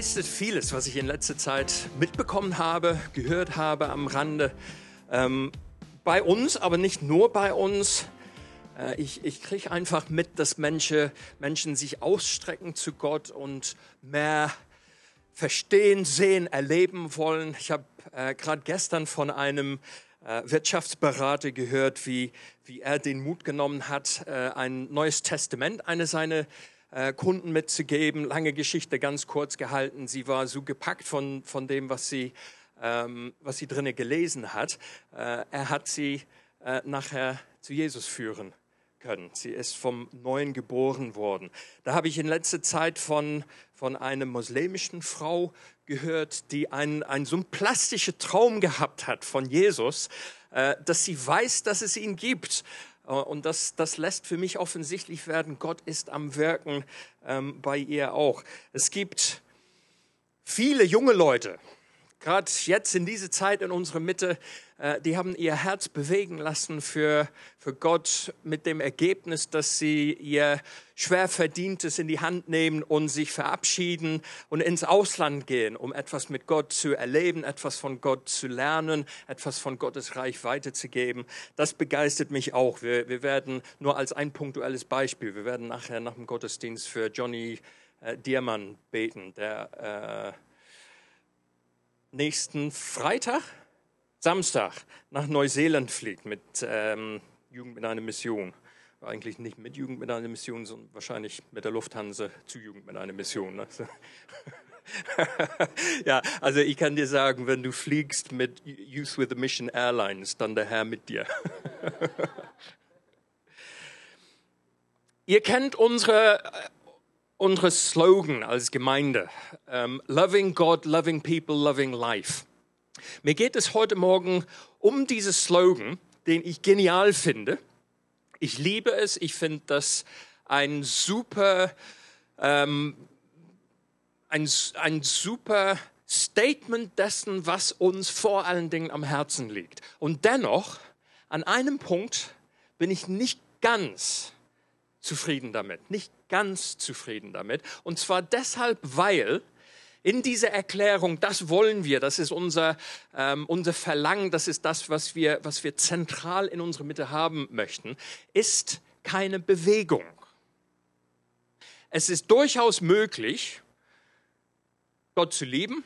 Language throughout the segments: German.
Begeistert vieles, was ich in letzter Zeit mitbekommen habe, gehört habe am Rande. Ähm, bei uns, aber nicht nur bei uns. Äh, ich ich kriege einfach mit, dass Menschen, Menschen sich ausstrecken zu Gott und mehr verstehen, sehen, erleben wollen. Ich habe äh, gerade gestern von einem äh, Wirtschaftsberater gehört, wie, wie er den Mut genommen hat, äh, ein neues Testament, eine seiner äh, Kunden mitzugeben. Lange Geschichte, ganz kurz gehalten. Sie war so gepackt von, von dem, was sie, ähm, was sie drinnen gelesen hat. Äh, er hat sie äh, nachher zu Jesus führen können. Sie ist vom Neuen geboren worden. Da habe ich in letzter Zeit von, von einer muslimischen Frau gehört, die einen, einen so plastischen Traum gehabt hat von Jesus, äh, dass sie weiß, dass es ihn gibt. Äh, und das, das lässt für mich offensichtlich werden, Gott ist am Wirken ähm, bei ihr auch. Es gibt viele junge Leute, gerade jetzt in dieser Zeit in unserer Mitte, die haben ihr Herz bewegen lassen für, für Gott mit dem Ergebnis, dass sie ihr schwer verdientes in die Hand nehmen und sich verabschieden und ins Ausland gehen, um etwas mit Gott zu erleben, etwas von Gott zu lernen, etwas von Gottes Reich weiterzugeben. Das begeistert mich auch. Wir, wir werden nur als ein punktuelles Beispiel, wir werden nachher nach dem Gottesdienst für Johnny äh, Diermann beten, der äh, nächsten Freitag, Samstag nach Neuseeland fliegt mit ähm, Jugend mit einer Mission. Eigentlich nicht mit Jugend mit einer Mission, sondern wahrscheinlich mit der Lufthansa zu Jugend mit einer Mission. Ne? ja, also ich kann dir sagen, wenn du fliegst mit Youth with a Mission Airlines, dann der Herr mit dir. Ihr kennt unsere unsere Slogan als Gemeinde. Um, ähm, loving God, loving people, loving life. Mir geht es heute Morgen um diesen Slogan, den ich genial finde. Ich liebe es. Ich finde das ein super, ähm, ein, ein super Statement dessen, was uns vor allen Dingen am Herzen liegt. Und dennoch, an einem Punkt bin ich nicht ganz zufrieden damit, nicht ganz zufrieden damit. Und zwar deshalb, weil in dieser Erklärung, das wollen wir, das ist unser, ähm, unser Verlangen, das ist das, was wir, was wir zentral in unserer Mitte haben möchten, ist keine Bewegung. Es ist durchaus möglich, Gott zu lieben,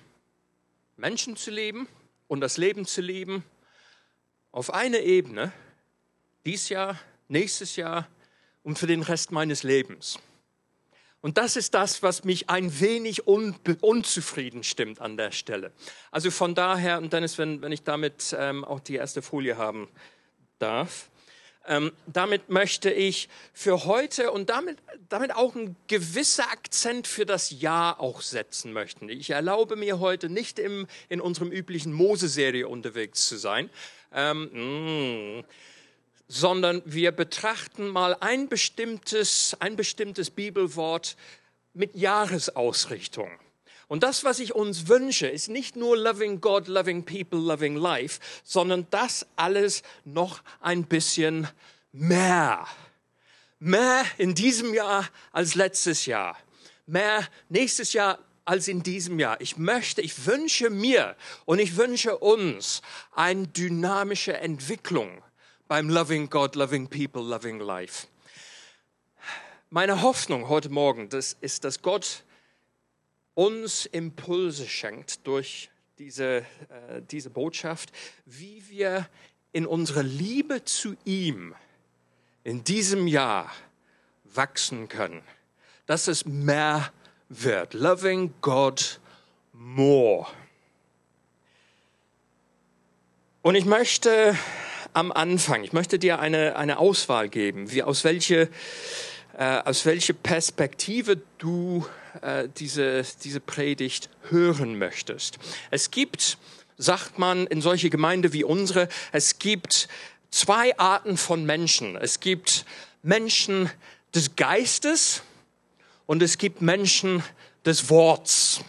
Menschen zu lieben und das Leben zu lieben auf einer Ebene, dies Jahr, nächstes Jahr, und für den Rest meines Lebens. Und das ist das, was mich ein wenig un unzufrieden stimmt an der Stelle. Also von daher, und Dennis, wenn, wenn ich damit ähm, auch die erste Folie haben darf, ähm, damit möchte ich für heute und damit, damit auch einen gewissen Akzent für das Jahr auch setzen möchten. Ich erlaube mir heute nicht im, in unserem üblichen Mose-Serie unterwegs zu sein. Ähm, mh, mm sondern wir betrachten mal ein bestimmtes, ein bestimmtes Bibelwort mit Jahresausrichtung. Und das, was ich uns wünsche, ist nicht nur loving God, loving people, loving life, sondern das alles noch ein bisschen mehr. Mehr in diesem Jahr als letztes Jahr. Mehr nächstes Jahr als in diesem Jahr. Ich möchte, ich wünsche mir und ich wünsche uns eine dynamische Entwicklung beim Loving God, Loving People, Loving Life. Meine Hoffnung heute Morgen das ist, dass Gott uns Impulse schenkt durch diese, äh, diese Botschaft, wie wir in unserer Liebe zu ihm in diesem Jahr wachsen können. Dass es mehr wird. Loving God more. Und ich möchte am Anfang. Ich möchte dir eine, eine Auswahl geben, wie, aus, welche, äh, aus welcher Perspektive du äh, diese, diese Predigt hören möchtest. Es gibt, sagt man in solche Gemeinde wie unsere, es gibt zwei Arten von Menschen. Es gibt Menschen des Geistes und es gibt Menschen des Worts.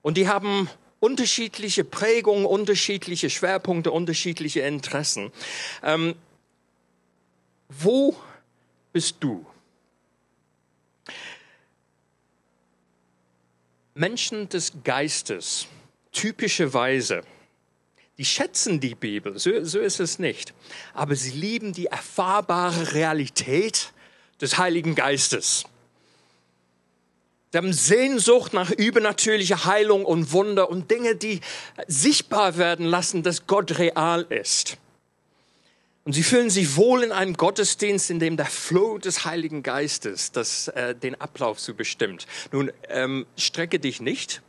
Und die haben unterschiedliche Prägungen, unterschiedliche Schwerpunkte, unterschiedliche Interessen. Ähm, wo bist du? Menschen des Geistes, typischerweise, die schätzen die Bibel, so, so ist es nicht, aber sie lieben die erfahrbare Realität des Heiligen Geistes. Sie haben Sehnsucht nach übernatürlicher Heilung und Wunder und Dinge, die sichtbar werden lassen, dass Gott real ist. Und sie fühlen sich wohl in einem Gottesdienst, in dem der Flow des Heiligen Geistes das, äh, den Ablauf so bestimmt. Nun, ähm, strecke dich nicht,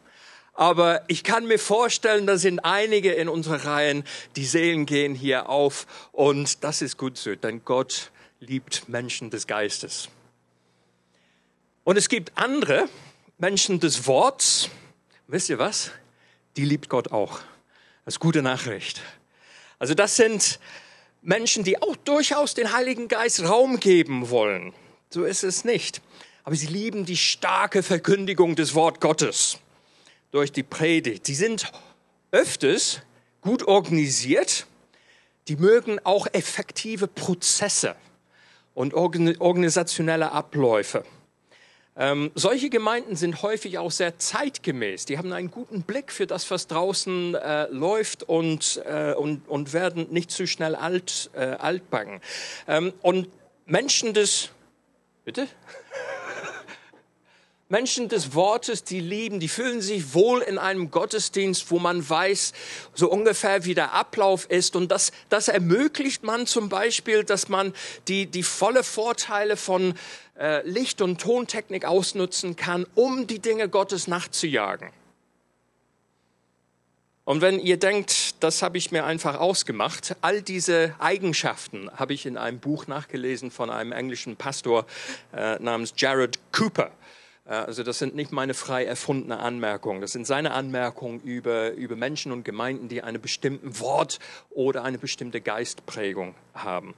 aber ich kann mir vorstellen, da sind einige in unserer Reihen, die Seelen gehen hier auf und das ist gut so, denn Gott liebt Menschen des Geistes. Und es gibt andere Menschen des Worts, wisst ihr was? Die liebt Gott auch. Das ist gute Nachricht. Also das sind Menschen, die auch durchaus den Heiligen Geist Raum geben wollen. So ist es nicht. Aber sie lieben die starke Verkündigung des Wort Gottes durch die Predigt. Sie sind öfters gut organisiert. Die mögen auch effektive Prozesse und organisationelle Abläufe. Ähm, solche Gemeinden sind häufig auch sehr zeitgemäß. Die haben einen guten Blick für das, was draußen äh, läuft und, äh, und, und werden nicht zu schnell alt, äh, altbacken. Ähm, und Menschen des, bitte? Menschen des Wortes, die lieben, die fühlen sich wohl in einem Gottesdienst, wo man weiß, so ungefähr wie der Ablauf ist. Und das, das ermöglicht man zum Beispiel, dass man die, die volle Vorteile von äh, Licht- und Tontechnik ausnutzen kann, um die Dinge Gottes nachzujagen. Und wenn ihr denkt, das habe ich mir einfach ausgemacht, all diese Eigenschaften habe ich in einem Buch nachgelesen von einem englischen Pastor äh, namens Jared Cooper. Also das sind nicht meine frei erfundene Anmerkungen. Das sind seine Anmerkungen über, über Menschen und Gemeinden, die einen bestimmten Wort oder eine bestimmte Geistprägung haben.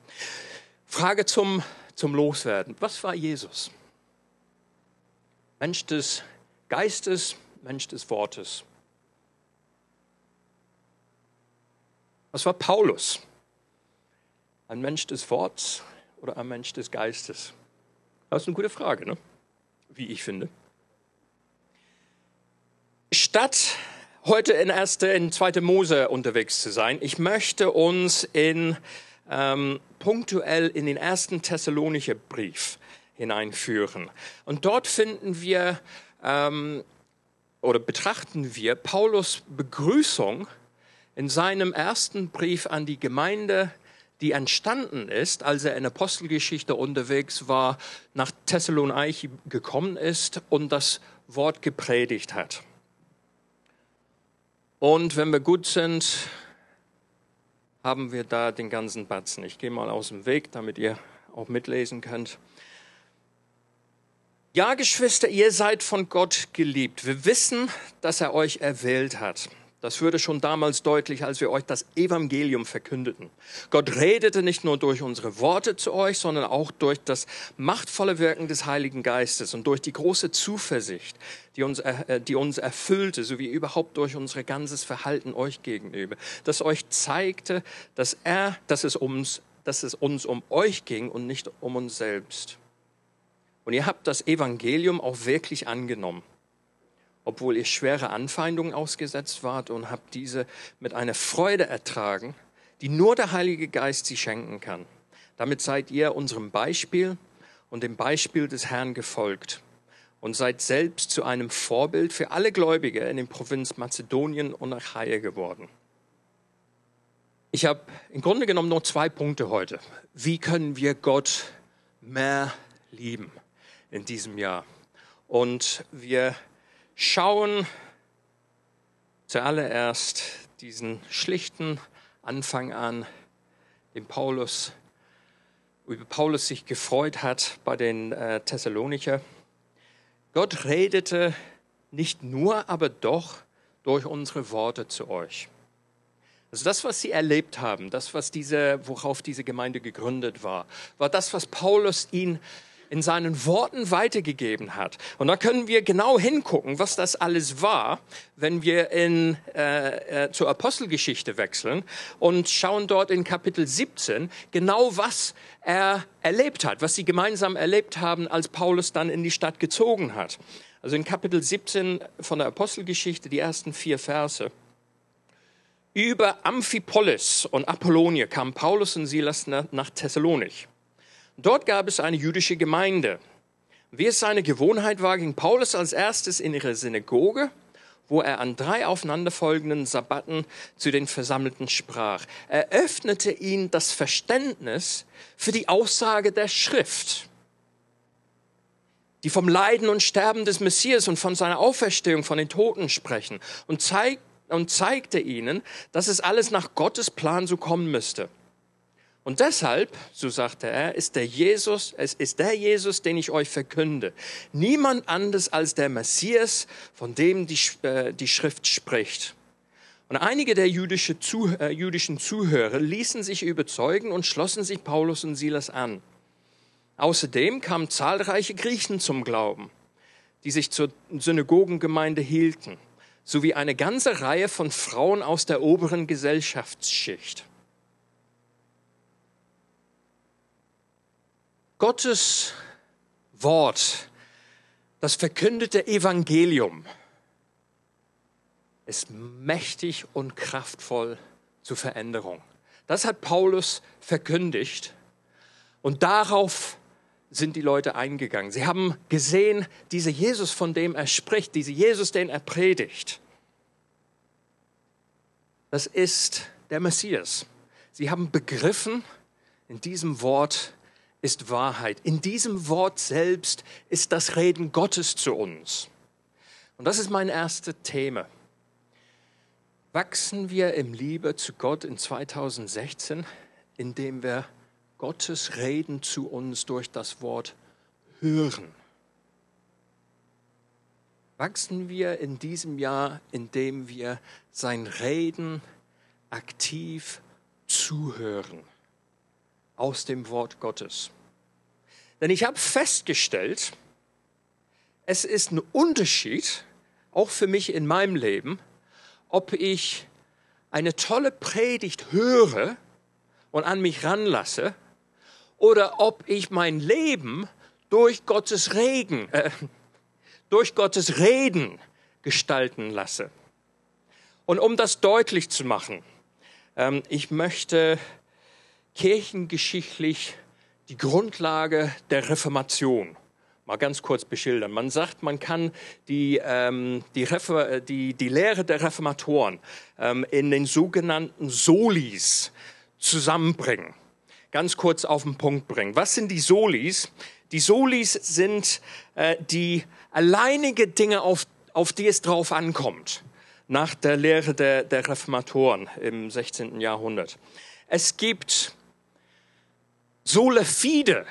Frage zum, zum Loswerden. Was war Jesus? Mensch des Geistes, Mensch des Wortes. Was war Paulus? Ein Mensch des Wortes oder ein Mensch des Geistes? Das ist eine gute Frage, ne? Wie ich finde. Statt heute in, erste, in zweite Mose unterwegs zu sein, ich möchte uns in, ähm, punktuell in den ersten Thessalonicher Brief hineinführen. Und dort finden wir ähm, oder betrachten wir Paulus Begrüßung in seinem ersten Brief an die Gemeinde die entstanden ist, als er in Apostelgeschichte unterwegs war, nach Thessaloniki gekommen ist und das Wort gepredigt hat. Und wenn wir gut sind, haben wir da den ganzen Batzen. Ich gehe mal aus dem Weg, damit ihr auch mitlesen könnt. Ja, Geschwister, ihr seid von Gott geliebt. Wir wissen, dass er euch erwählt hat. Das wurde schon damals deutlich, als wir euch das Evangelium verkündeten. Gott redete nicht nur durch unsere Worte zu euch, sondern auch durch das machtvolle Wirken des Heiligen Geistes und durch die große Zuversicht, die uns, äh, die uns erfüllte, sowie überhaupt durch unser ganzes Verhalten euch gegenüber, das euch zeigte, dass er, dass es uns, dass es uns um euch ging und nicht um uns selbst. Und ihr habt das Evangelium auch wirklich angenommen obwohl ihr schwere Anfeindungen ausgesetzt wart und habt diese mit einer Freude ertragen, die nur der Heilige Geist sie schenken kann. Damit seid ihr unserem Beispiel und dem Beispiel des Herrn gefolgt und seid selbst zu einem Vorbild für alle Gläubige in den Provinz Mazedonien und Achaia geworden. Ich habe im Grunde genommen nur zwei Punkte heute. Wie können wir Gott mehr lieben in diesem Jahr? Und wir schauen zuallererst diesen schlichten Anfang an, den Paulus, über Paulus sich gefreut hat bei den äh, Thessalonicher. Gott redete nicht nur, aber doch durch unsere Worte zu euch. Also das, was sie erlebt haben, das, was diese, worauf diese Gemeinde gegründet war, war das, was Paulus ihnen in seinen Worten weitergegeben hat. Und da können wir genau hingucken, was das alles war, wenn wir in, äh, äh, zur Apostelgeschichte wechseln und schauen dort in Kapitel 17 genau, was er erlebt hat, was sie gemeinsam erlebt haben, als Paulus dann in die Stadt gezogen hat. Also in Kapitel 17 von der Apostelgeschichte, die ersten vier Verse. Über Amphipolis und Apollonie kamen Paulus und Silas nach Thessalonich. Dort gab es eine jüdische Gemeinde. Wie es seine Gewohnheit war, ging Paulus als erstes in ihre Synagoge, wo er an drei aufeinanderfolgenden Sabbaten zu den Versammelten sprach. Er öffnete ihnen das Verständnis für die Aussage der Schrift, die vom Leiden und Sterben des Messias und von seiner Auferstehung von den Toten sprechen und, zeig, und zeigte ihnen, dass es alles nach Gottes Plan so kommen müsste. Und deshalb, so sagte er, ist der Jesus, es ist der Jesus, den ich euch verkünde. Niemand anders als der Messias, von dem die, äh, die Schrift spricht. Und einige der jüdische, zu, äh, jüdischen Zuhörer ließen sich überzeugen und schlossen sich Paulus und Silas an. Außerdem kamen zahlreiche Griechen zum Glauben, die sich zur Synagogengemeinde hielten, sowie eine ganze Reihe von Frauen aus der oberen Gesellschaftsschicht. Gottes Wort, das verkündete Evangelium, ist mächtig und kraftvoll zur Veränderung. Das hat Paulus verkündigt und darauf sind die Leute eingegangen. Sie haben gesehen, dieser Jesus, von dem er spricht, dieser Jesus, den er predigt, das ist der Messias. Sie haben begriffen, in diesem Wort ist Wahrheit. In diesem Wort selbst ist das Reden Gottes zu uns. Und das ist mein erstes Thema. Wachsen wir im Liebe zu Gott in 2016, indem wir Gottes Reden zu uns durch das Wort hören. Wachsen wir in diesem Jahr, indem wir sein Reden aktiv zuhören aus dem Wort Gottes. Denn ich habe festgestellt, es ist ein Unterschied, auch für mich in meinem Leben, ob ich eine tolle Predigt höre und an mich ranlasse oder ob ich mein Leben durch Gottes Regen, äh, durch Gottes Reden gestalten lasse. Und um das deutlich zu machen, ähm, ich möchte kirchengeschichtlich die Grundlage der Reformation mal ganz kurz beschildern. Man sagt, man kann die, ähm, die, die, die Lehre der Reformatoren ähm, in den sogenannten Solis zusammenbringen. Ganz kurz auf den Punkt bringen. Was sind die Solis? Die Solis sind äh, die alleinige Dinge, auf, auf die es drauf ankommt, nach der Lehre der, der Reformatoren im 16. Jahrhundert. Es gibt Sola fide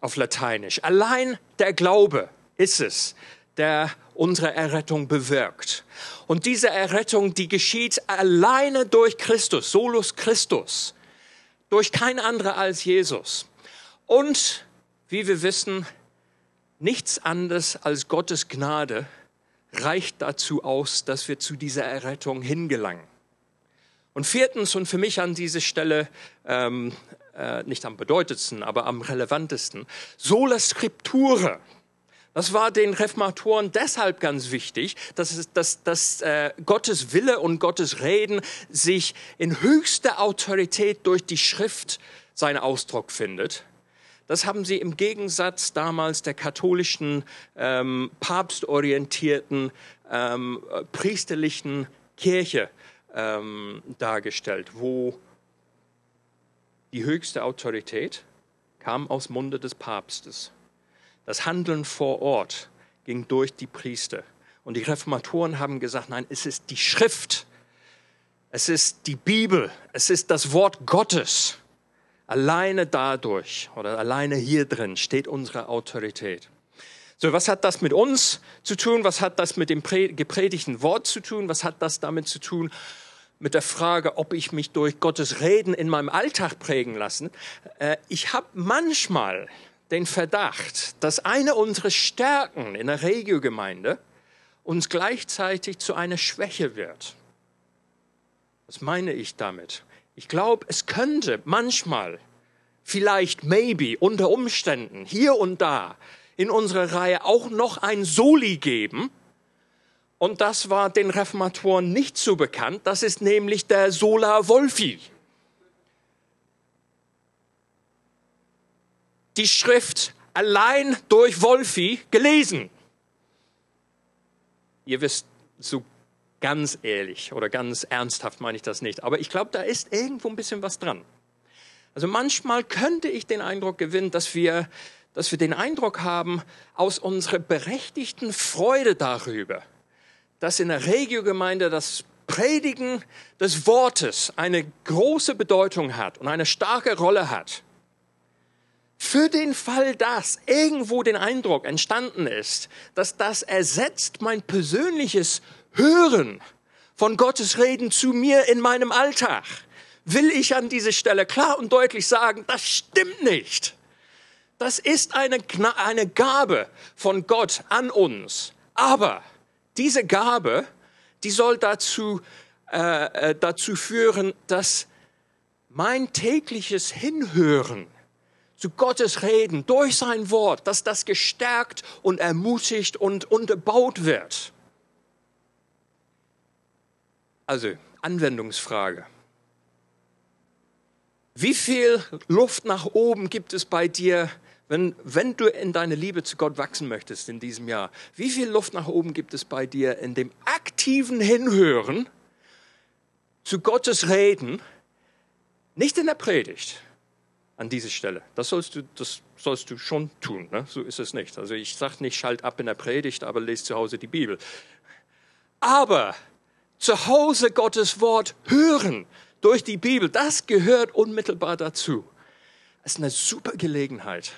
auf Lateinisch. Allein der Glaube ist es, der unsere Errettung bewirkt. Und diese Errettung, die geschieht alleine durch Christus, solus Christus, durch kein anderer als Jesus. Und, wie wir wissen, nichts anderes als Gottes Gnade reicht dazu aus, dass wir zu dieser Errettung hingelangen. Und viertens und für mich an dieser Stelle ähm, äh, nicht am bedeutendsten, aber am relevantesten. Sola Scriptura. Das war den Reformatoren deshalb ganz wichtig, dass, es, dass, dass äh, Gottes Wille und Gottes Reden sich in höchster Autorität durch die Schrift seinen Ausdruck findet. Das haben sie im Gegensatz damals der katholischen, ähm, papstorientierten, ähm, priesterlichen Kirche ähm, dargestellt, wo die höchste Autorität kam aus Munde des Papstes. Das Handeln vor Ort ging durch die Priester. Und die Reformatoren haben gesagt, nein, es ist die Schrift, Es ist die Bibel, es ist das Wort Gottes. Alleine dadurch oder alleine hier drin steht unsere Autorität. So, was hat das mit uns zu tun? Was hat das mit dem gepredigten Wort zu tun? Was hat das damit zu tun? Mit der Frage, ob ich mich durch Gottes Reden in meinem Alltag prägen lassen. Äh, ich habe manchmal den Verdacht, dass eine unserer Stärken in der Regiogemeinde uns gleichzeitig zu einer Schwäche wird. Was meine ich damit? Ich glaube, es könnte manchmal, vielleicht, maybe, unter Umständen, hier und da, in unserer Reihe auch noch ein Soli geben. Und das war den Reformatoren nicht so bekannt. Das ist nämlich der Sola Wolfi. Die Schrift allein durch Wolfi gelesen. Ihr wisst, so ganz ehrlich oder ganz ernsthaft meine ich das nicht. Aber ich glaube, da ist irgendwo ein bisschen was dran. Also manchmal könnte ich den Eindruck gewinnen, dass wir dass wir den Eindruck haben, aus unserer berechtigten Freude darüber, dass in der Regiogemeinde das Predigen des Wortes eine große Bedeutung hat und eine starke Rolle hat. Für den Fall, dass irgendwo den Eindruck entstanden ist, dass das ersetzt mein persönliches Hören von Gottes Reden zu mir in meinem Alltag, will ich an dieser Stelle klar und deutlich sagen, das stimmt nicht. Das ist eine, eine Gabe von Gott an uns. Aber diese Gabe, die soll dazu, äh, äh, dazu führen, dass mein tägliches Hinhören zu Gottes Reden durch sein Wort, dass das gestärkt und ermutigt und unterbaut wird. Also Anwendungsfrage. Wie viel Luft nach oben gibt es bei dir, wenn, wenn du in deine Liebe zu Gott wachsen möchtest in diesem Jahr, wie viel Luft nach oben gibt es bei dir in dem aktiven Hinhören zu Gottes Reden, nicht in der Predigt an dieser Stelle. Das sollst du, das sollst du schon tun. Ne? So ist es nicht. Also ich sage nicht, schalt ab in der Predigt, aber lese zu Hause die Bibel. Aber zu Hause Gottes Wort hören durch die Bibel, das gehört unmittelbar dazu. Es ist eine super Gelegenheit,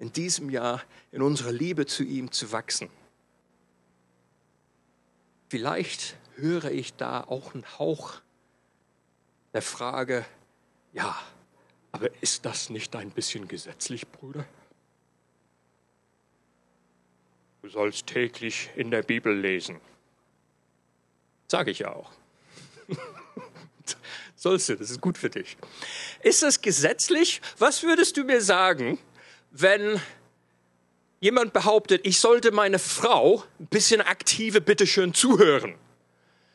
in diesem Jahr in unserer Liebe zu ihm zu wachsen. Vielleicht höre ich da auch einen Hauch der Frage, ja, aber ist das nicht ein bisschen gesetzlich, Bruder? Du sollst täglich in der Bibel lesen. Sage ich ja auch. Sollst du, das ist gut für dich. Ist das gesetzlich? Was würdest du mir sagen, wenn jemand behauptet, ich sollte meine Frau ein bisschen aktive bitteschön zuhören.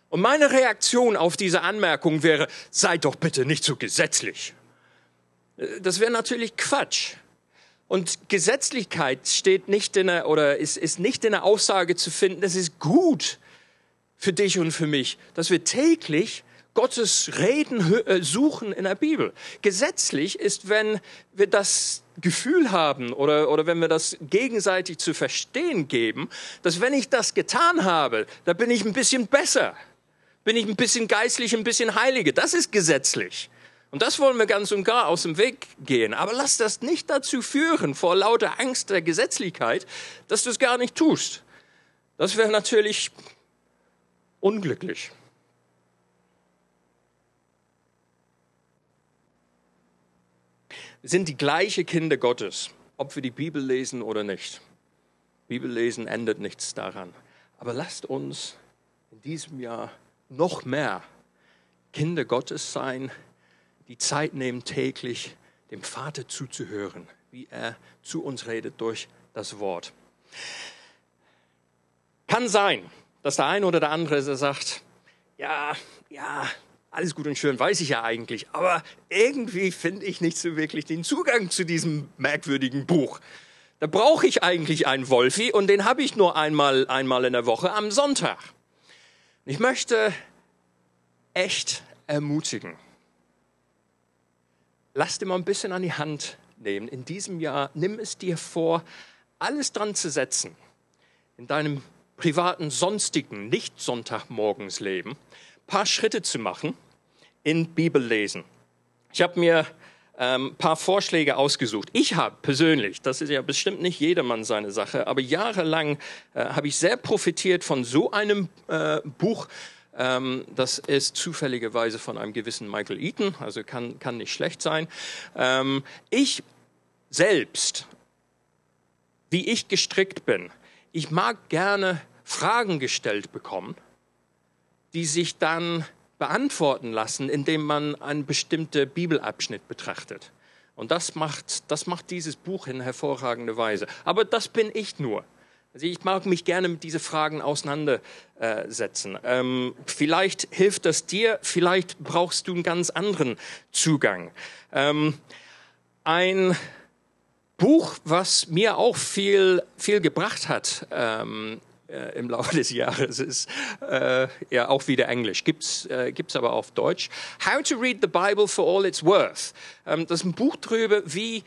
Und meine Reaktion auf diese Anmerkung wäre, sei doch bitte nicht so gesetzlich. Das wäre natürlich Quatsch. Und Gesetzlichkeit steht nicht in der, oder ist, ist nicht in der Aussage zu finden, es ist gut für dich und für mich, dass wir täglich Gottes Reden äh, suchen in der Bibel. Gesetzlich ist, wenn wir das Gefühl haben oder, oder wenn wir das gegenseitig zu verstehen geben, dass wenn ich das getan habe, da bin ich ein bisschen besser, bin ich ein bisschen geistlich, ein bisschen heiliger. Das ist gesetzlich. Und das wollen wir ganz und gar aus dem Weg gehen. Aber lass das nicht dazu führen, vor lauter Angst der Gesetzlichkeit, dass du es gar nicht tust. Das wäre natürlich unglücklich. Sind die gleiche Kinder Gottes, ob wir die Bibel lesen oder nicht. Bibel lesen ändert nichts daran. Aber lasst uns in diesem Jahr noch mehr Kinder Gottes sein, die Zeit nehmen, täglich dem Vater zuzuhören, wie er zu uns redet durch das Wort. Kann sein, dass der eine oder der andere sagt, ja, ja, alles gut und schön, weiß ich ja eigentlich, aber irgendwie finde ich nicht so wirklich den Zugang zu diesem merkwürdigen Buch. Da brauche ich eigentlich einen Wolfi und den habe ich nur einmal, einmal in der Woche am Sonntag. Ich möchte echt ermutigen. Lass dir mal ein bisschen an die Hand nehmen. In diesem Jahr nimm es dir vor, alles dran zu setzen. In deinem privaten, sonstigen, nicht Sonntagmorgensleben, paar Schritte zu machen, in Bibellesen. Ich habe mir ein ähm, paar Vorschläge ausgesucht. Ich habe persönlich, das ist ja bestimmt nicht jedermann seine Sache, aber jahrelang äh, habe ich sehr profitiert von so einem äh, Buch. Ähm, das ist zufälligerweise von einem gewissen Michael Eaton, also kann, kann nicht schlecht sein. Ähm, ich selbst, wie ich gestrickt bin, ich mag gerne Fragen gestellt bekommen, die sich dann beantworten lassen, indem man einen bestimmten Bibelabschnitt betrachtet. Und das macht, das macht dieses Buch in hervorragender Weise. Aber das bin ich nur. Also ich mag mich gerne mit diesen Fragen auseinandersetzen. Ähm, vielleicht hilft das dir, vielleicht brauchst du einen ganz anderen Zugang. Ähm, ein Buch, was mir auch viel, viel gebracht hat, ähm, äh, im Laufe des Jahres ist äh, ja auch wieder Englisch. Gibt's äh, gibt's aber auf Deutsch. How to read the Bible for all it's worth. Ähm, das ist ein Buch drüber, wie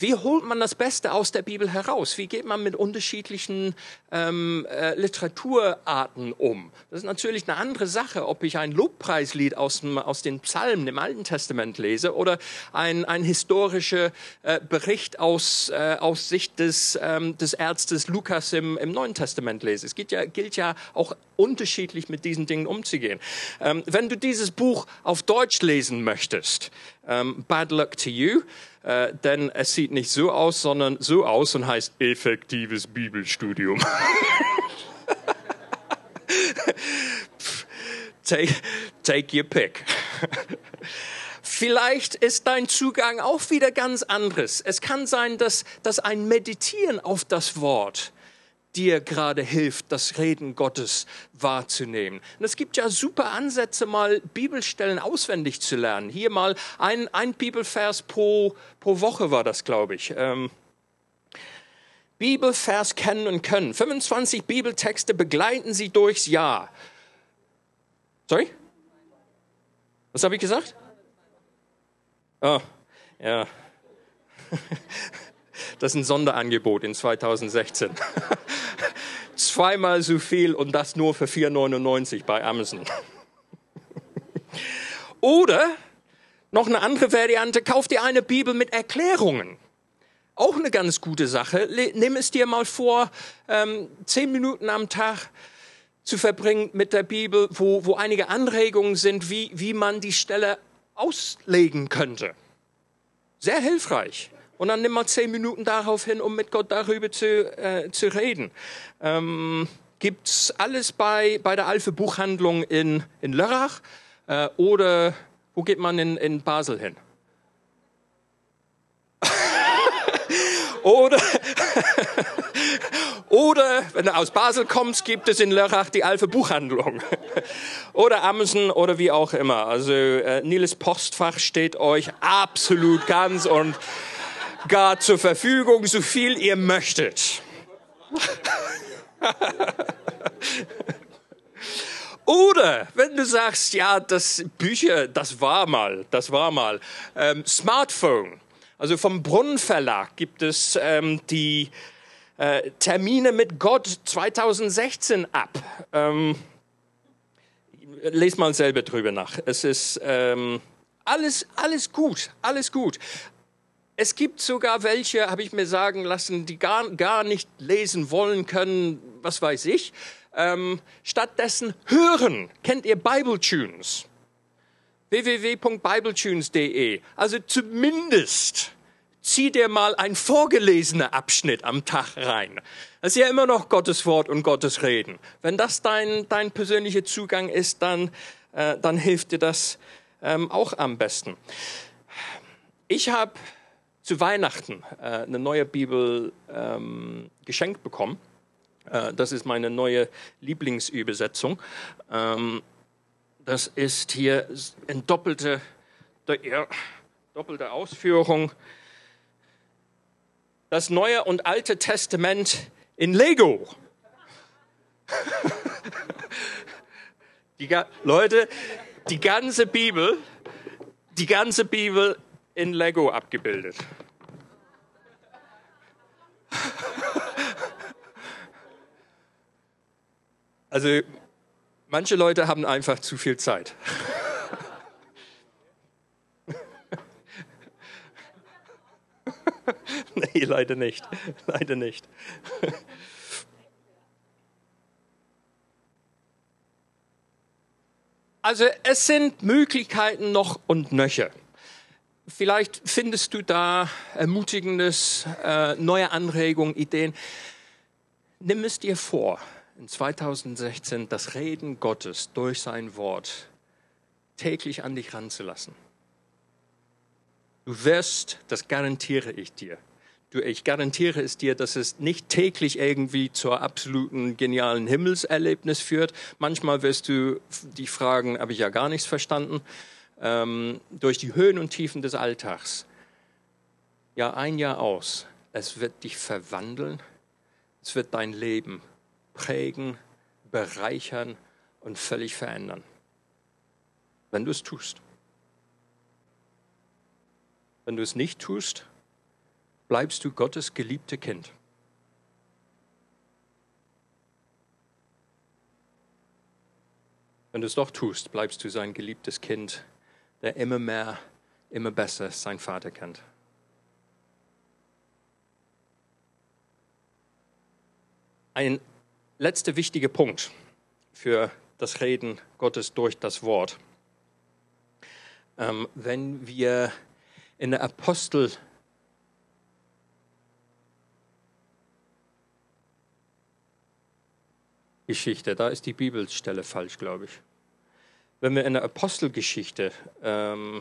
wie holt man das Beste aus der Bibel heraus? Wie geht man mit unterschiedlichen ähm, äh, Literaturarten um? Das ist natürlich eine andere Sache, ob ich ein Lobpreislied aus, dem, aus den Psalmen im Alten Testament lese oder ein, ein historischer äh, Bericht aus, äh, aus Sicht des, ähm, des Ärztes Lukas im, im Neuen Testament lese. Es gilt ja, gilt ja auch unterschiedlich mit diesen Dingen umzugehen. Ähm, wenn du dieses Buch auf Deutsch lesen möchtest, ähm, Bad Luck to You, äh, denn es sieht nicht so aus, sondern so aus und heißt effektives Bibelstudium. take, take your pick. Vielleicht ist dein Zugang auch wieder ganz anderes. Es kann sein, dass, dass ein Meditieren auf das Wort dir gerade hilft, das Reden Gottes wahrzunehmen. Und es gibt ja super Ansätze, mal Bibelstellen auswendig zu lernen. Hier mal ein, ein Bibelvers pro, pro Woche war das, glaube ich. Ähm, Bibelvers kennen und können. 25 Bibeltexte begleiten Sie durchs Jahr. Sorry? Was habe ich gesagt? Oh, ja. Das ist ein Sonderangebot in 2016. Zweimal so viel und das nur für 4,99 bei Amazon. Oder noch eine andere Variante, kauf dir eine Bibel mit Erklärungen. Auch eine ganz gute Sache. Nimm es dir mal vor, ähm, zehn Minuten am Tag zu verbringen mit der Bibel, wo, wo einige Anregungen sind, wie, wie man die Stelle auslegen könnte. Sehr hilfreich. Und dann nimm mal zehn Minuten darauf hin, um mit Gott darüber zu, äh, zu reden. Ähm, gibt's alles bei, bei der Alpha Buchhandlung in, in Lörrach äh, oder wo geht man in, in Basel hin? oder, oder, wenn du aus Basel kommst, gibt es in Lörrach die Alpha Buchhandlung. oder Amazon oder wie auch immer. Also äh, Niles Postfach steht euch absolut ganz und gar zur Verfügung, so viel ihr möchtet. Oder wenn du sagst, ja, das Bücher, das war mal, das war mal. Ähm, Smartphone. Also vom Brunnenverlag gibt es ähm, die äh, Termine mit Gott 2016 ab. Ähm, les mal selber drüber nach. Es ist ähm, alles, alles gut, alles gut. Es gibt sogar welche, habe ich mir sagen lassen, die gar, gar nicht lesen wollen können, was weiß ich. Ähm, stattdessen hören. Kennt ihr Bible Tunes? www.bibletunes.de. Also zumindest zieh dir mal ein vorgelesener Abschnitt am Tag rein. Das ist ja immer noch Gottes Wort und Gottes Reden. Wenn das dein, dein persönlicher Zugang ist, dann, äh, dann hilft dir das ähm, auch am besten. Ich habe zu Weihnachten äh, eine neue Bibel ähm, geschenkt bekommen. Äh, das ist meine neue Lieblingsübersetzung. Ähm, das ist hier in doppelte, ja, doppelte Ausführung. Das Neue und Alte Testament in Lego. die, Leute, die ganze Bibel, die ganze Bibel in Lego abgebildet. Also manche Leute haben einfach zu viel Zeit. nee, leider nicht. Leider nicht. Also es sind Möglichkeiten noch und nöcher. Vielleicht findest du da ermutigendes, äh, neue Anregungen, Ideen. Nimm es dir vor, in 2016 das Reden Gottes durch sein Wort täglich an dich ranzulassen. Du wirst, das garantiere ich dir, du, ich garantiere es dir, dass es nicht täglich irgendwie zur absoluten genialen Himmelserlebnis führt. Manchmal wirst du dich fragen, habe ich ja gar nichts verstanden ähm, durch die Höhen und Tiefen des Alltags, Jahr ein Jahr aus, es wird dich verwandeln, es wird dein Leben prägen, bereichern und völlig verändern, wenn du es tust. Wenn du es nicht tust, bleibst du Gottes geliebte Kind. Wenn du es doch tust, bleibst du sein geliebtes Kind der immer mehr, immer besser seinen Vater kennt. Ein letzter wichtiger Punkt für das Reden Gottes durch das Wort. Ähm, wenn wir in der Apostel Geschichte, da ist die Bibelstelle falsch, glaube ich. Wenn wir in der Apostelgeschichte ähm,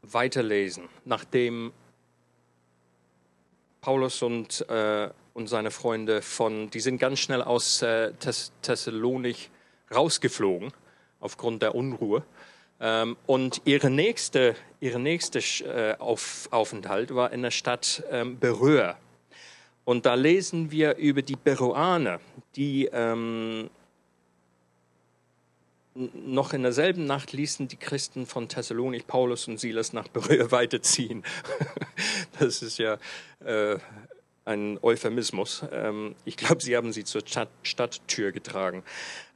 weiterlesen, nachdem Paulus und, äh, und seine Freunde von, die sind ganz schnell aus äh, Thess Thessalonik rausgeflogen aufgrund der Unruhe. Ähm, und ihre nächste, ihre nächste äh, Auf, Aufenthalt war in der Stadt ähm, Beröa. Und da lesen wir über die Beroaner, die ähm, noch in derselben Nacht ließen die Christen von Thessalonik Paulus und Silas nach Beröa weiterziehen. das ist ja äh, ein Euphemismus. Ähm, ich glaube, sie haben sie zur Stadt Stadttür getragen.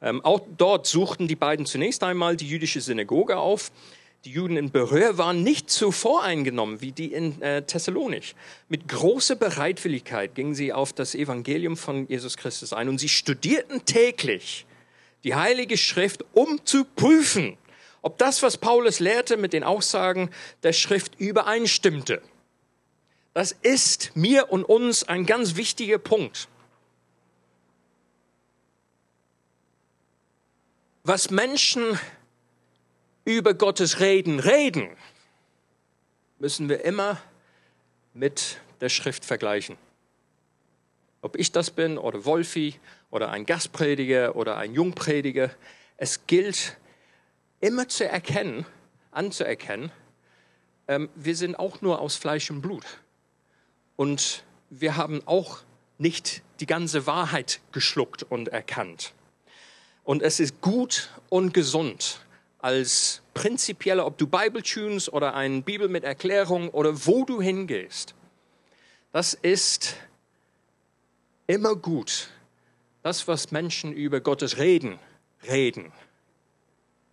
Ähm, auch dort suchten die beiden zunächst einmal die jüdische Synagoge auf die Juden in Beröa waren nicht so voreingenommen wie die in äh, Thessalonik. Mit großer Bereitwilligkeit gingen sie auf das Evangelium von Jesus Christus ein und sie studierten täglich die Heilige Schrift, um zu prüfen, ob das, was Paulus lehrte, mit den Aussagen der Schrift übereinstimmte. Das ist mir und uns ein ganz wichtiger Punkt. Was Menschen über Gottes Reden reden, müssen wir immer mit der Schrift vergleichen. Ob ich das bin oder Wolfi oder ein Gastprediger oder ein Jungprediger, es gilt immer zu erkennen, anzuerkennen, ähm, wir sind auch nur aus Fleisch und Blut. Und wir haben auch nicht die ganze Wahrheit geschluckt und erkannt. Und es ist gut und gesund, als prinzipieller, ob du Bible tunes oder eine Bibel mit Erklärung oder wo du hingehst. Das ist immer gut. Das, was Menschen über Gottes reden, reden.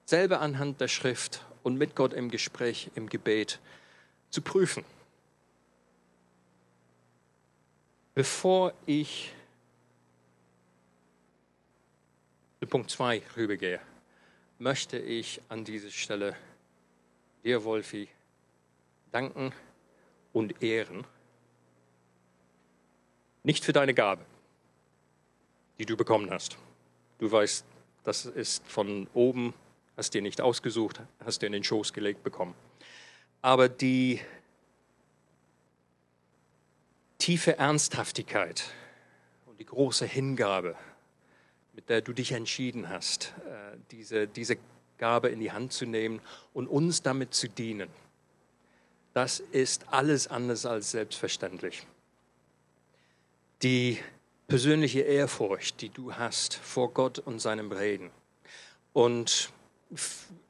Selber anhand der Schrift und mit Gott im Gespräch, im Gebet zu prüfen. Bevor ich zu Punkt 2 rübergehe, möchte ich an dieser Stelle dir, Wolfi, danken und ehren. Nicht für deine Gabe, die du bekommen hast. Du weißt, das ist von oben, hast dir nicht ausgesucht, hast dir in den Schoß gelegt bekommen. Aber die tiefe Ernsthaftigkeit und die große Hingabe, mit der du dich entschieden hast, äh, diese, diese Gabe in die Hand zu nehmen und uns damit zu dienen. Das ist alles anders als selbstverständlich. Die persönliche Ehrfurcht, die du hast vor Gott und seinem Reden. Und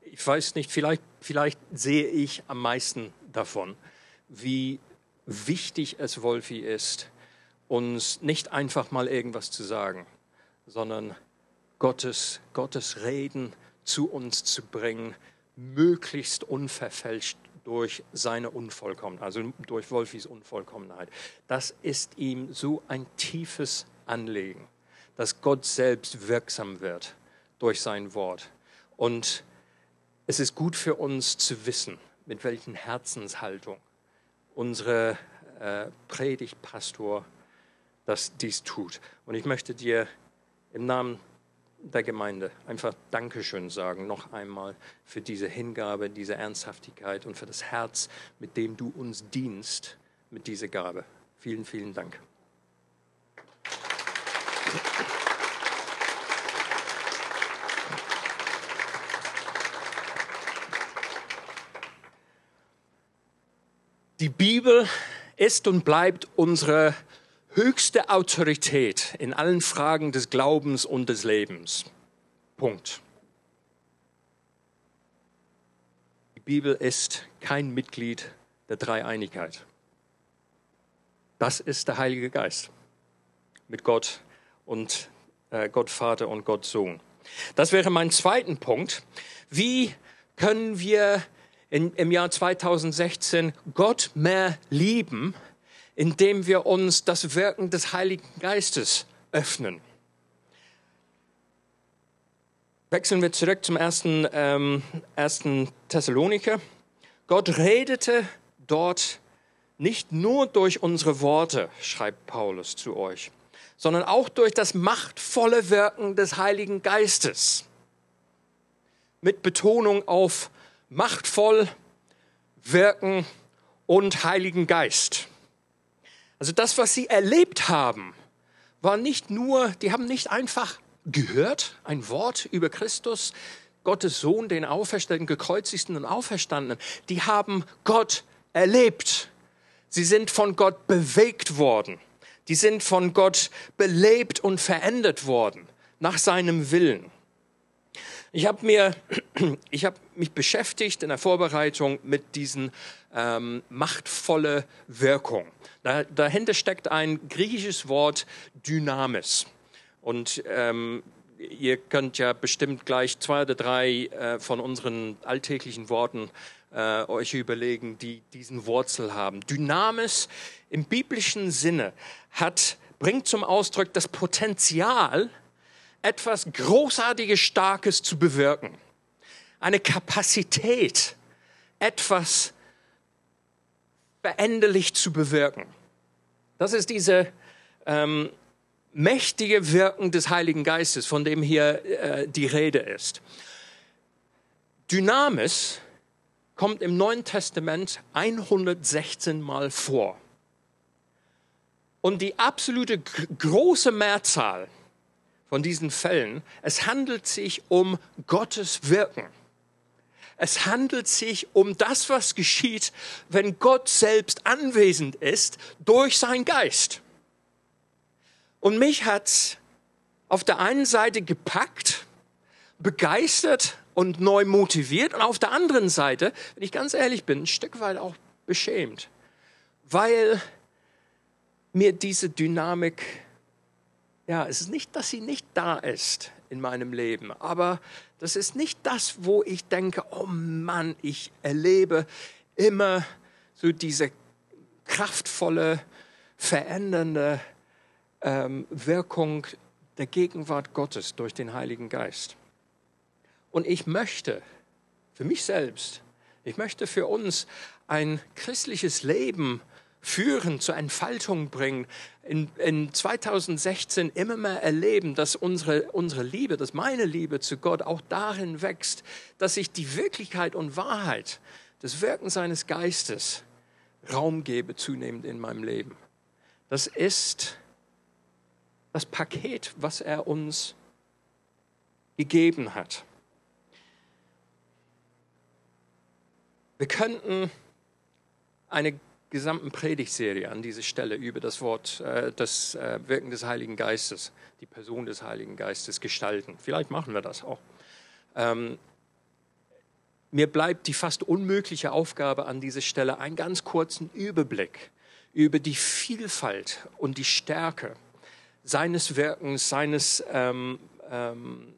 ich weiß nicht, vielleicht, vielleicht sehe ich am meisten davon, wie wichtig es Wolfi ist, uns nicht einfach mal irgendwas zu sagen, sondern Gottes, Gottes Reden zu uns zu bringen möglichst unverfälscht durch seine Unvollkommenheit, also durch Wolfis Unvollkommenheit. Das ist ihm so ein tiefes Anliegen, dass Gott selbst wirksam wird durch sein Wort. Und es ist gut für uns zu wissen, mit welchen Herzenshaltung unsere äh, Predigtpastor das dies tut. Und ich möchte dir im Namen der Gemeinde einfach Dankeschön sagen, noch einmal für diese Hingabe, diese Ernsthaftigkeit und für das Herz, mit dem du uns dienst, mit dieser Gabe. Vielen, vielen Dank. Die Bibel ist und bleibt unsere höchste Autorität in allen Fragen des Glaubens und des Lebens. Punkt. Die Bibel ist kein Mitglied der Dreieinigkeit. Das ist der Heilige Geist mit Gott und äh, Gott Vater und Gott Sohn. Das wäre mein zweiter Punkt. Wie können wir in, im Jahr 2016 Gott mehr lieben, indem wir uns das Wirken des Heiligen Geistes öffnen. Wechseln wir zurück zum ersten, ähm, ersten Thessaloniker. Gott redete dort nicht nur durch unsere Worte, schreibt Paulus zu euch, sondern auch durch das machtvolle Wirken des Heiligen Geistes. Mit Betonung auf machtvoll wirken und Heiligen Geist. Also das, was sie erlebt haben, war nicht nur, die haben nicht einfach gehört, ein Wort über Christus, Gottes Sohn, den Auferstandenen, gekreuzigten und Auferstandenen. Die haben Gott erlebt. Sie sind von Gott bewegt worden. Die sind von Gott belebt und verändert worden nach seinem Willen. Ich habe mir, mich beschäftigt in der Vorbereitung mit diesen ähm, machtvolle Wirkung. Da, dahinter steckt ein griechisches Wort Dynamis. Und ähm, ihr könnt ja bestimmt gleich zwei oder drei äh, von unseren alltäglichen Worten äh, euch überlegen, die diesen Wurzel haben. Dynamis im biblischen Sinne hat, bringt zum Ausdruck das Potenzial, etwas Großartiges, Starkes zu bewirken. Eine Kapazität, etwas veränderlich zu bewirken. Das ist diese ähm, mächtige Wirken des Heiligen Geistes, von dem hier äh, die Rede ist. Dynamis kommt im Neuen Testament 116 Mal vor. Und die absolute große Mehrzahl von diesen Fällen, es handelt sich um Gottes Wirken. Es handelt sich um das, was geschieht, wenn Gott selbst anwesend ist durch sein Geist. Und mich hat auf der einen Seite gepackt, begeistert und neu motiviert und auf der anderen Seite, wenn ich ganz ehrlich bin, ein Stück weit auch beschämt, weil mir diese Dynamik ja, es ist nicht, dass sie nicht da ist in meinem Leben, aber das ist nicht das, wo ich denke, oh Mann, ich erlebe immer so diese kraftvolle, verändernde ähm, Wirkung der Gegenwart Gottes durch den Heiligen Geist. Und ich möchte für mich selbst, ich möchte für uns ein christliches Leben führen, zur Entfaltung bringen, in, in 2016 immer mehr erleben, dass unsere, unsere Liebe, dass meine Liebe zu Gott auch darin wächst, dass ich die Wirklichkeit und Wahrheit des Wirken seines Geistes Raum gebe zunehmend in meinem Leben. Das ist das Paket, was er uns gegeben hat. Wir könnten eine gesamten Predigtserie an diese Stelle über das Wort, äh, das äh, Wirken des Heiligen Geistes, die Person des Heiligen Geistes gestalten. Vielleicht machen wir das auch. Ähm, mir bleibt die fast unmögliche Aufgabe an dieser Stelle, einen ganz kurzen Überblick über die Vielfalt und die Stärke seines Wirkens, seines ähm, ähm,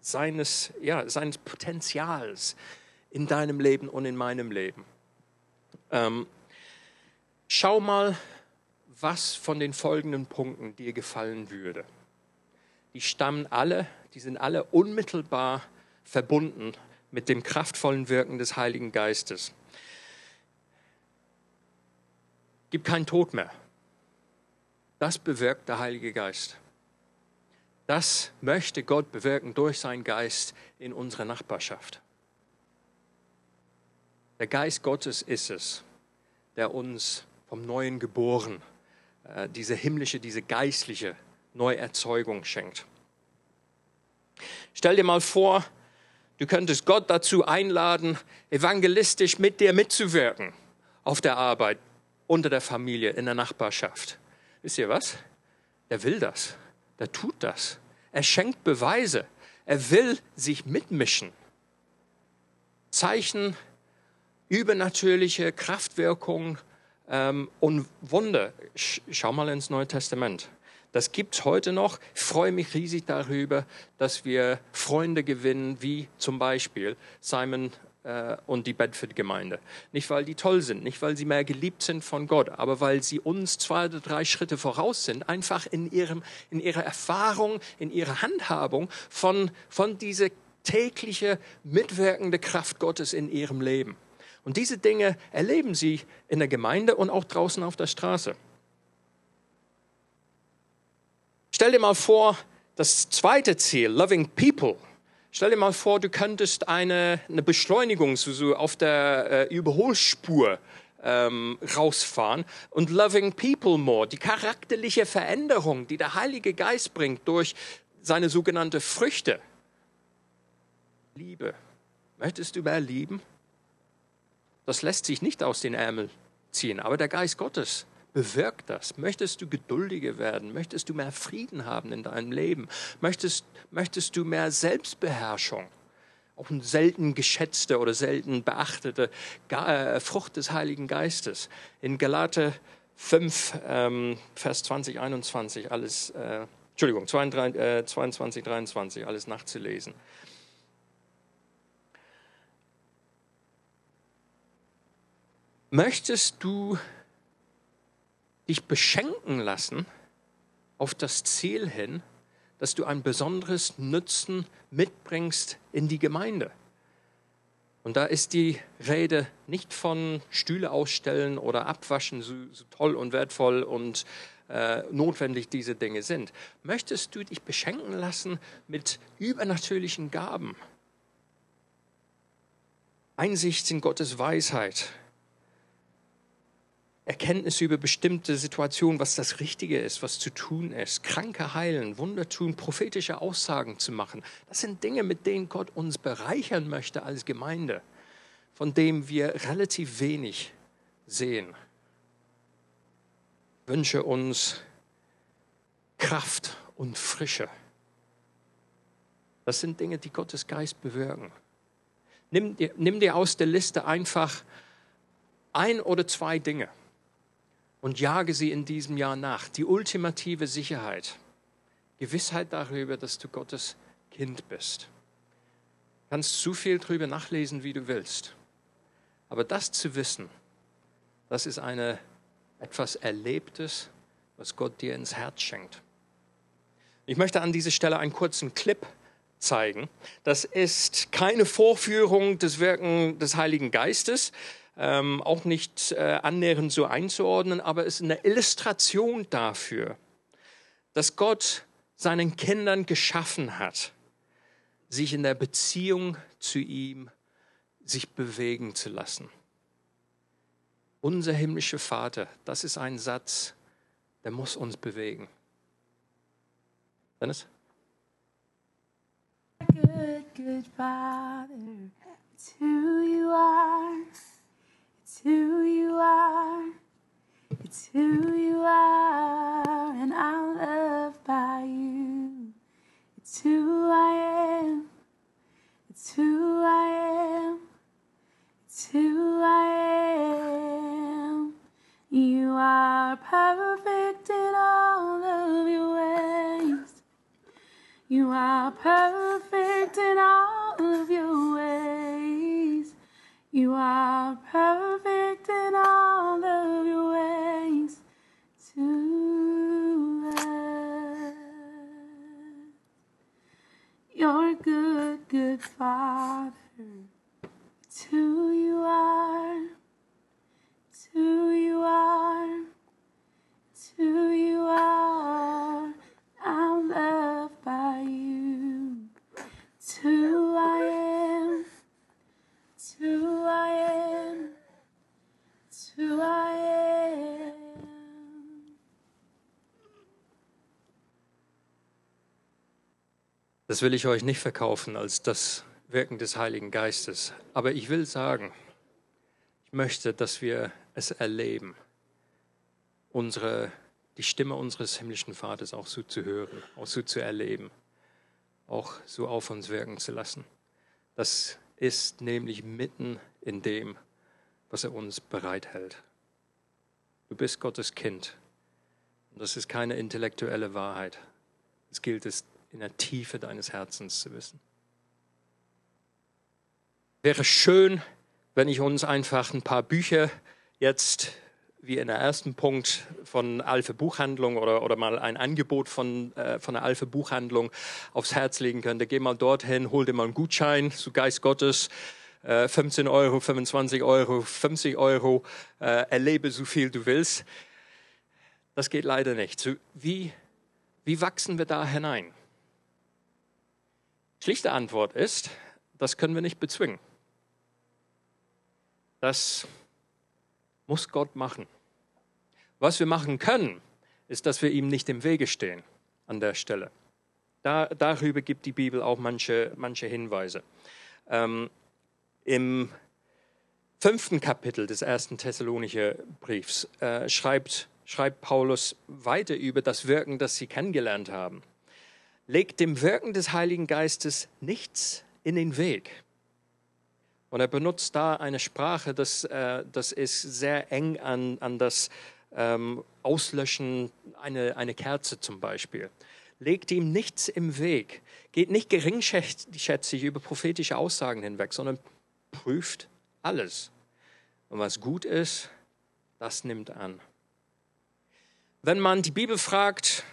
seines, ja, seines Potenzials in deinem Leben und in meinem Leben. Ähm, schau mal, was von den folgenden Punkten dir gefallen würde. Die stammen alle, die sind alle unmittelbar verbunden mit dem kraftvollen Wirken des Heiligen Geistes. Gibt keinen Tod mehr. Das bewirkt der Heilige Geist. Das möchte Gott bewirken durch seinen Geist in unserer Nachbarschaft. Der Geist Gottes ist es, der uns vom Neuen geboren, äh, diese himmlische, diese geistliche Neuerzeugung schenkt. Stell dir mal vor, du könntest Gott dazu einladen, evangelistisch mit dir mitzuwirken auf der Arbeit, unter der Familie, in der Nachbarschaft. Wisst ihr was? Er will das. Der tut das. Er schenkt Beweise. Er will sich mitmischen. Zeichen, übernatürliche Kraftwirkung ähm, und Wunder. Schau mal ins Neue Testament. Das gibt es heute noch. Ich freue mich riesig darüber, dass wir Freunde gewinnen, wie zum Beispiel Simon äh, und die Bedford-Gemeinde. Nicht, weil die toll sind, nicht, weil sie mehr geliebt sind von Gott, aber weil sie uns zwei oder drei Schritte voraus sind, einfach in, ihrem, in ihrer Erfahrung, in ihrer Handhabung von, von dieser tägliche mitwirkende Kraft Gottes in ihrem Leben. Und diese Dinge erleben sie in der Gemeinde und auch draußen auf der Straße. Stell dir mal vor, das zweite Ziel, Loving People, Stell dir mal vor, du könntest eine, eine Beschleunigung so auf der äh, Überholspur ähm, rausfahren und Loving People More, die charakterliche Veränderung, die der Heilige Geist bringt durch seine sogenannte Früchte. Liebe. Möchtest du mehr lieben? Das lässt sich nicht aus den Ärmeln ziehen, aber der Geist Gottes bewirkt das? Möchtest du geduldiger werden? Möchtest du mehr Frieden haben in deinem Leben? Möchtest, möchtest du mehr Selbstbeherrschung? Auch eine selten geschätzte oder selten beachtete äh, Frucht des Heiligen Geistes. In Galate 5, ähm, Vers 20, 21, alles, äh, Entschuldigung, 22, äh, 22, 23, alles nachzulesen. Möchtest du dich beschenken lassen auf das Ziel hin, dass du ein besonderes Nutzen mitbringst in die Gemeinde. Und da ist die Rede nicht von Stühle ausstellen oder abwaschen, so, so toll und wertvoll und äh, notwendig diese Dinge sind. Möchtest du dich beschenken lassen mit übernatürlichen Gaben? Einsicht in Gottes Weisheit, Erkenntnis über bestimmte Situationen, was das Richtige ist, was zu tun ist, Kranke heilen, Wunder tun, prophetische Aussagen zu machen. Das sind Dinge, mit denen Gott uns bereichern möchte als Gemeinde, von dem wir relativ wenig sehen. Ich wünsche uns Kraft und Frische. Das sind Dinge, die Gottes Geist bewirken. Nimm dir, nimm dir aus der Liste einfach ein oder zwei Dinge und jage sie in diesem Jahr nach. Die ultimative Sicherheit. Gewissheit darüber, dass du Gottes Kind bist. Du kannst so viel darüber nachlesen, wie du willst. Aber das zu wissen, das ist eine, etwas Erlebtes, was Gott dir ins Herz schenkt. Ich möchte an dieser Stelle einen kurzen Clip zeigen. Das ist keine Vorführung des Wirken des Heiligen Geistes, ähm, auch nicht äh, annähernd so einzuordnen, aber es ist eine Illustration dafür, dass Gott seinen Kindern geschaffen hat, sich in der Beziehung zu ihm sich bewegen zu lassen. Unser himmlischer Vater, das ist ein Satz, der muss uns bewegen. Dennis? Good, good Father, it's who you are. It's who you are. It's who you are, and I'm loved by you. It's who I am. It's who I am. It's who I am. You are perfect in all of your ways. You are perfect in all of your ways. You are perfect in all of your ways to us. You're good, good Father. It's who you are. It's who you are. It's who you are. Das will ich euch nicht verkaufen als das Wirken des Heiligen Geistes. Aber ich will sagen, ich möchte, dass wir es erleben, unsere, die Stimme unseres himmlischen Vaters auch so zu hören, auch so zu erleben, auch so auf uns wirken zu lassen. Das ist nämlich mitten in dem, was er uns bereithält. Du bist Gottes Kind. Und das ist keine intellektuelle Wahrheit. Es gilt es in der Tiefe deines Herzens zu wissen. Wäre schön, wenn ich uns einfach ein paar Bücher jetzt, wie in der ersten Punkt von Alpha Buchhandlung oder, oder mal ein Angebot von, äh, von der Alpha Buchhandlung aufs Herz legen könnte. Geh mal dorthin, hol dir mal einen Gutschein zu Geist Gottes. äh, 15 Euro, 25 Euro, 50 Euro, äh, erlebe so viel du willst. Das geht leider nicht. So, wie, wie wachsen wir da hinein? Schlichte Antwort ist, das können wir nicht bezwingen. Das muss Gott machen. Was wir machen können, ist, dass wir ihm nicht im Wege stehen an der Stelle. Da, darüber gibt die Bibel auch manche, manche Hinweise. Ähm, Im fünften Kapitel des ersten Thessalonicher Briefs äh, schreibt, schreibt Paulus weiter über das Wirken, das sie kennengelernt haben. Legt dem Wirken des Heiligen Geistes nichts in den Weg. Und er benutzt da eine Sprache, das, äh, das ist sehr eng an, an das ähm, Auslöschen einer eine Kerze zum Beispiel. Legt ihm nichts im Weg. Geht nicht geringschätzig über prophetische Aussagen hinweg, sondern prüft alles. Und was gut ist, das nimmt an. Wenn man die Bibel fragt,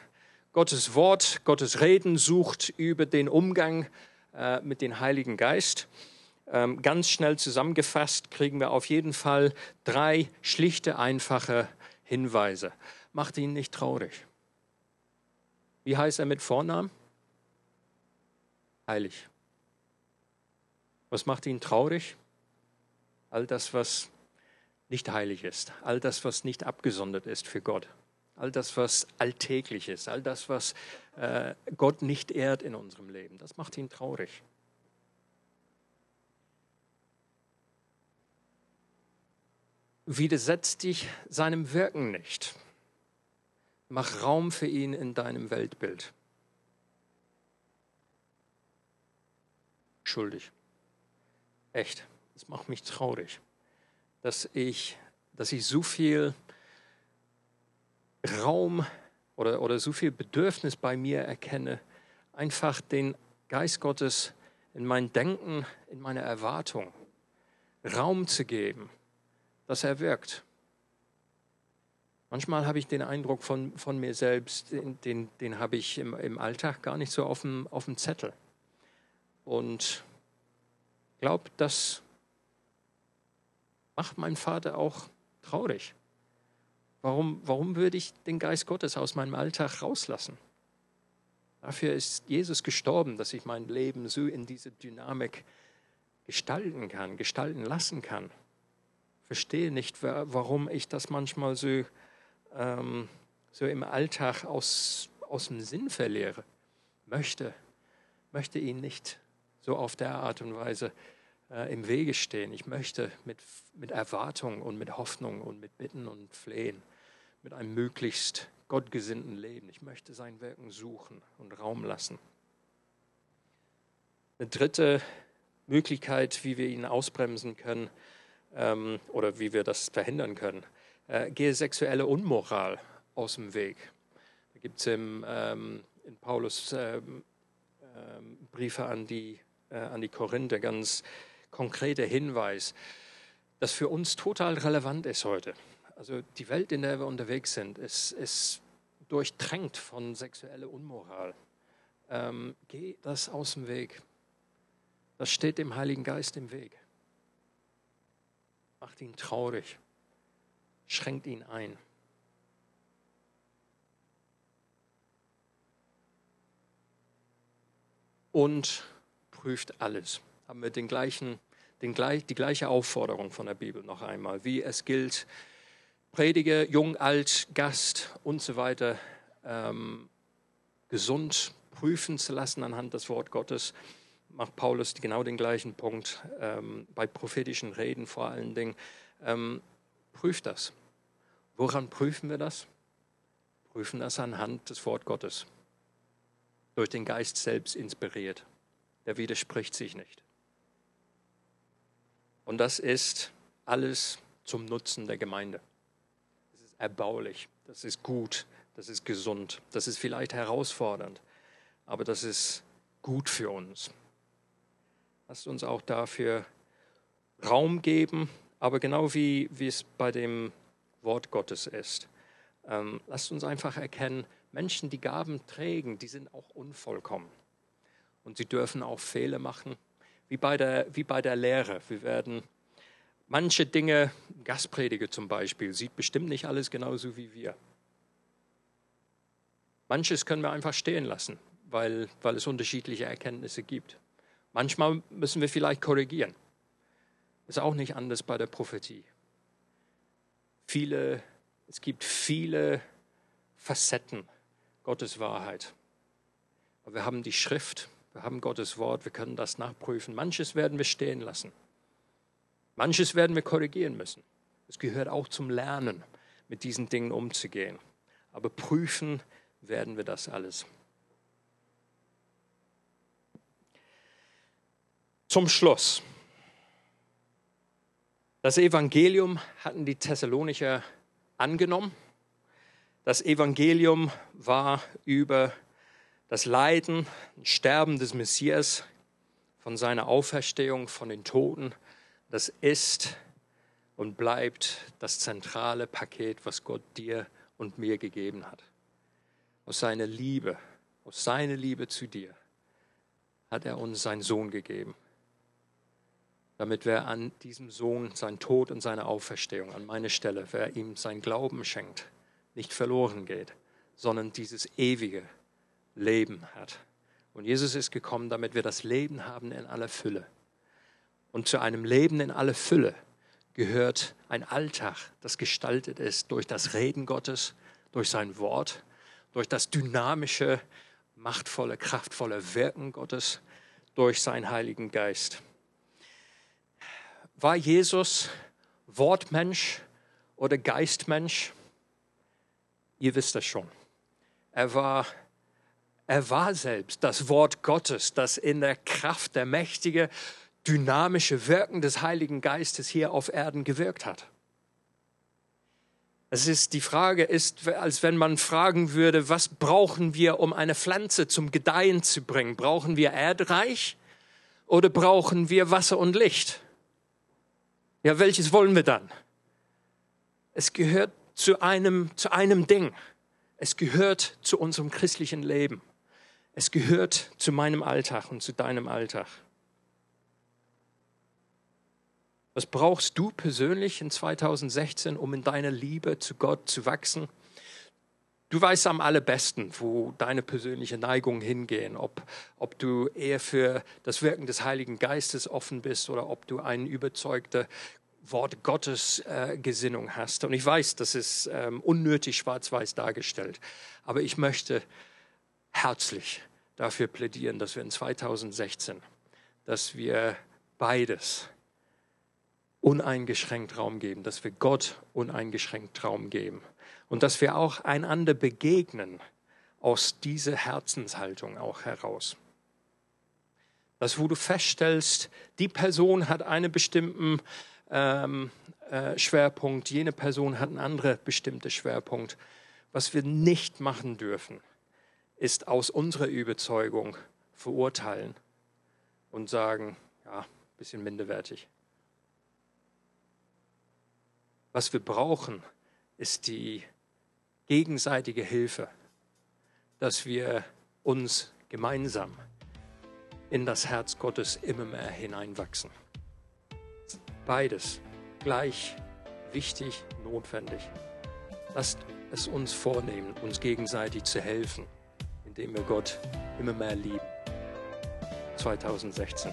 Gottes Wort, Gottes Reden sucht über den Umgang äh, mit dem Heiligen Geist, ähm, ganz schnell zusammengefasst kriegen wir auf jeden Fall drei schlichte, einfache Hinweise. Macht ihn nicht traurig. Wie heißt er mit Vornamen? Heilig. Was macht ihn traurig? All das, was nicht heilig ist, all das, was nicht abgesondert ist für Gott, all das, was alltäglich ist, all das, was äh, Gott nicht ehrt in unserem Leben, das macht ihn traurig. Widersetzt dich seinem Wirken nicht. Mach Raum für ihn in deinem Weltbild. Schuldig. Echt. Das macht mich traurig, dass ich, dass ich so viel Raum oder, oder so viel Bedürfnis bei mir erkenne, einfach den Geist Gottes in mein Denken, in meine Erwartung Raum zu geben, dass er wirkt. Manchmal habe ich den Eindruck von, von mir selbst, den, den, den habe ich im, im Alltag gar nicht so auf dem, auf dem Zettel. Und glaube, das macht mein Vater auch traurig. Warum, warum würde ich den Geist Gottes aus meinem Alltag rauslassen? Dafür ist Jesus gestorben, dass ich mein Leben so in diese Dynamik gestalten kann, gestalten lassen kann. Verstehe nicht, warum ich das manchmal so, ähm, so im Alltag aus, aus dem Sinn verliere. Möchte, möchte ihn nicht so auf der Art und Weise äh, im Wege stehen. Ich möchte mit, mit Erwartung und mit Hoffnung und mit Bitten und Flehen, mit einem möglichst gottgesinnten Leben. Ich möchte sein Wirken suchen und Raum lassen. Eine dritte Möglichkeit, wie wir ihn ausbremsen können ähm, oder wie wir das verhindern können, äh, gehe sexuelle Unmoral aus dem Weg. Da gibt es ähm, in Paulus ähm, ähm, Briefe an die äh, an die Korinther, ganz konkreter Hinweis, das für uns total relevant ist heute. Also die Welt, in der wir unterwegs sind, ist, ist durchtränkt von sexueller Unmoral. Ähm, geh das aus dem Weg. Das steht dem Heiligen Geist im Weg. Macht ihn traurig. Schränkt ihn ein. Und prüft alles. Haben wir den gleichen, den, die gleiche Aufforderung von der Bibel noch einmal, wie es gilt, Prediger, jung, alt, Gast und so weiter ähm, gesund prüfen zu lassen anhand des Wort Gottes, macht Paulus genau den gleichen Punkt ähm, bei prophetischen Reden vor allen Dingen. Ähm, prüft das. Woran prüfen wir das? Prüfen das anhand des Wort Gottes. Durch den Geist selbst inspiriert. Der widerspricht sich nicht. Und das ist alles zum Nutzen der Gemeinde erbaulich, das ist gut, das ist gesund, das ist vielleicht herausfordernd, aber das ist gut für uns. Lasst uns auch dafür Raum geben, aber genau wie, wie es bei dem Wort Gottes ist. Ähm, lasst uns einfach erkennen, Menschen, die Gaben trägen, die sind auch unvollkommen. Und sie dürfen auch Fehler machen, wie bei der, wie bei der Lehre. Wir werden Manche Dinge, Gastprediger zum Beispiel, sieht bestimmt nicht alles genauso wie wir. Manches können wir einfach stehen lassen, weil, weil es unterschiedliche Erkenntnisse gibt. Manchmal müssen wir vielleicht korrigieren. Ist auch nicht anders bei der Prophetie. Viele, es gibt viele Facetten Gottes Wahrheit. Aber wir haben die Schrift, wir haben Gottes Wort, wir können das nachprüfen. Manches werden wir stehen lassen. Manches werden wir korrigieren müssen. Es gehört auch zum Lernen, mit diesen Dingen umzugehen. Aber prüfen werden wir das alles. Zum Schluss. Das Evangelium hatten die Thessalonicher angenommen. Das Evangelium war über das Leiden und Sterben des Messias, von seiner Auferstehung von den Toten das ist und bleibt das zentrale Paket, was Gott dir und mir gegeben hat. Aus seiner Liebe, aus seiner Liebe zu dir hat er uns seinen Sohn gegeben, damit wer an diesem Sohn sein Tod und seine Auferstehung an meine Stelle, wer ihm sein Glauben schenkt, nicht verloren geht, sondern dieses ewige Leben hat. Und Jesus ist gekommen, damit wir das Leben haben in aller Fülle. Und zu einem Leben in aller Fülle gehört ein Alltag, das gestaltet ist durch das Reden Gottes, durch sein Wort, durch das dynamische, machtvolle, kraftvolle Wirken Gottes, durch seinen Heiligen Geist. War Jesus Wortmensch oder Geistmensch? Ihr wisst das schon. Er war, er war selbst das Wort Gottes, das in der Kraft der mächtige dynamische Wirken des Heiligen Geistes hier auf Erden gewirkt hat. Es ist die Frage ist, als wenn man fragen würde, was brauchen wir, um eine Pflanze zum Gedeihen zu bringen? Brauchen wir Erdreich oder brauchen wir Wasser und Licht? Ja, welches wollen wir dann? Es gehört zu einem, zu einem Ding. Es gehört zu unserem christlichen Leben. Es gehört zu meinem Alltag und zu deinem Alltag. Was brauchst du persönlich in 2016, um in deiner Liebe zu Gott zu wachsen? Du weißt am allerbesten, wo deine persönliche Neigungen hingehen, ob, ob du eher für das Wirken des Heiligen Geistes offen bist oder ob du eine überzeugte Wort Gottes äh, Gesinnung hast. Und ich weiß, das ist ähm, unnötig schwarz-weiß dargestellt, aber ich möchte herzlich dafür plädieren, dass wir in 2016, dass wir beides uneingeschränkt Raum geben, dass wir Gott uneingeschränkt Raum geben und dass wir auch einander begegnen aus dieser Herzenshaltung auch heraus. Das, wo du feststellst, die Person hat einen bestimmten ähm, äh, Schwerpunkt, jene Person hat einen anderen bestimmten Schwerpunkt. Was wir nicht machen dürfen, ist aus unserer Überzeugung verurteilen und sagen, ja, ein bisschen minderwertig. Was wir brauchen, ist die gegenseitige Hilfe, dass wir uns gemeinsam in das Herz Gottes immer mehr hineinwachsen. Beides gleich wichtig, notwendig. Lasst es uns vornehmen, uns gegenseitig zu helfen, indem wir Gott immer mehr lieben. 2016.